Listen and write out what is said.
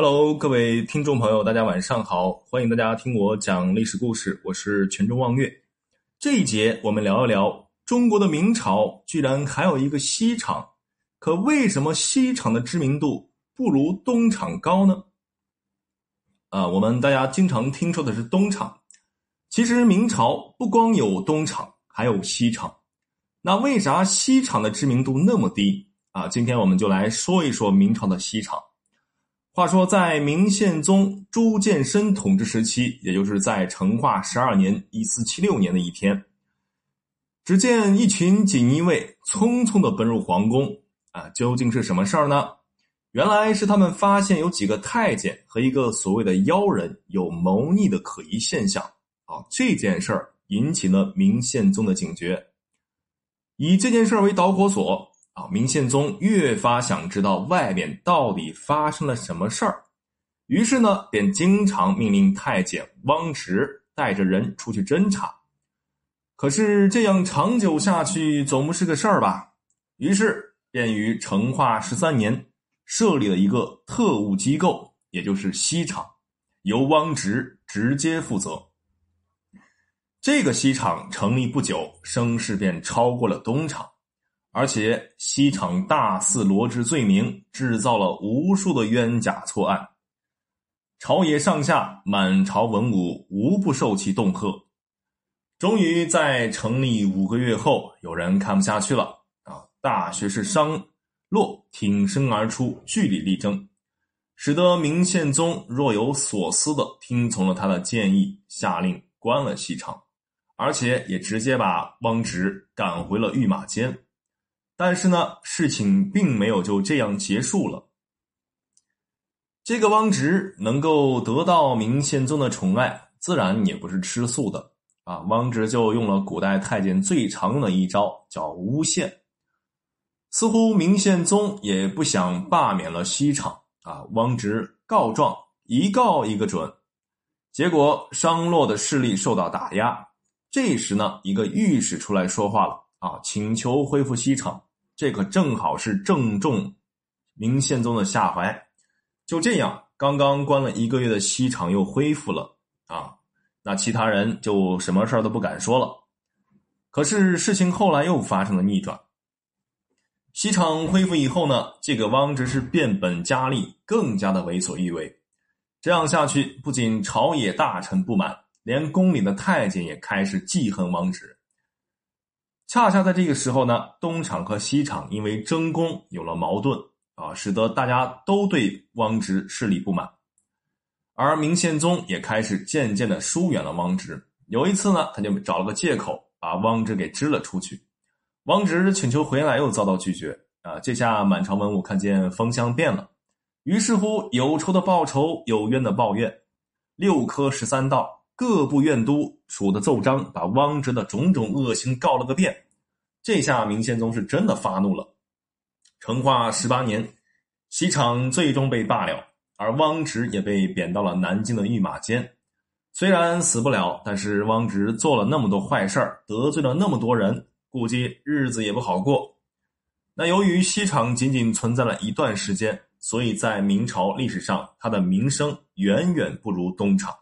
Hello，各位听众朋友，大家晚上好，欢迎大家听我讲历史故事，我是全中望月。这一节我们聊一聊中国的明朝，居然还有一个西厂，可为什么西厂的知名度不如东厂高呢？啊，我们大家经常听说的是东厂，其实明朝不光有东厂，还有西厂。那为啥西厂的知名度那么低啊？今天我们就来说一说明朝的西厂。话说，在明宪宗朱见深统治时期，也就是在成化十二年（一四七六年）的一天，只见一群锦衣卫匆匆的奔入皇宫。啊，究竟是什么事儿呢？原来是他们发现有几个太监和一个所谓的妖人有谋逆的可疑现象。啊，这件事儿引起了明宪宗的警觉，以这件事为导火索。啊，明宪宗越发想知道外面到底发生了什么事儿，于是呢，便经常命令太监汪直带着人出去侦查。可是这样长久下去总不是个事儿吧？于是便于成化十三年设立了一个特务机构，也就是西厂，由汪直直接负责。这个西厂成立不久，声势便超过了东厂。而且西厂大肆罗织罪名，制造了无数的冤假错案，朝野上下、满朝文武无不受其恫吓。终于在成立五个月后，有人看不下去了啊！大学士商洛挺身而出，据理力争，使得明宪宗若有所思的听从了他的建议，下令关了西厂，而且也直接把汪直赶回了御马监。但是呢，事情并没有就这样结束了。这个汪直能够得到明宪宗的宠爱，自然也不是吃素的啊。汪直就用了古代太监最常用的一招，叫诬陷。似乎明宪宗也不想罢免了西厂啊。汪直告状，一告一个准，结果商洛的势力受到打压。这时呢，一个御史出来说话了啊，请求恢复西厂。这可正好是正中明宪宗的下怀。就这样，刚刚关了一个月的西厂又恢复了啊！那其他人就什么事儿都不敢说了。可是事情后来又发生了逆转。西厂恢复以后呢，这个汪直是变本加厉，更加的为所欲为。这样下去，不仅朝野大臣不满，连宫里的太监也开始记恨汪直。恰恰在这个时候呢，东厂和西厂因为争功有了矛盾啊，使得大家都对汪直势力不满，而明宪宗也开始渐渐的疏远了汪直。有一次呢，他就找了个借口把汪直给支了出去。汪直请求回来又遭到拒绝啊，这下满朝文武看见风向变了，于是乎有仇的报仇，有冤的报怨，六科十三道。各部院都署的奏章，把汪直的种种恶行告了个遍。这下明宪宗是真的发怒了。成化十八年，西厂最终被罢了，而汪直也被贬到了南京的御马监。虽然死不了，但是汪直做了那么多坏事，得罪了那么多人，估计日子也不好过。那由于西厂仅仅存在了一段时间，所以在明朝历史上，它的名声远远不如东厂。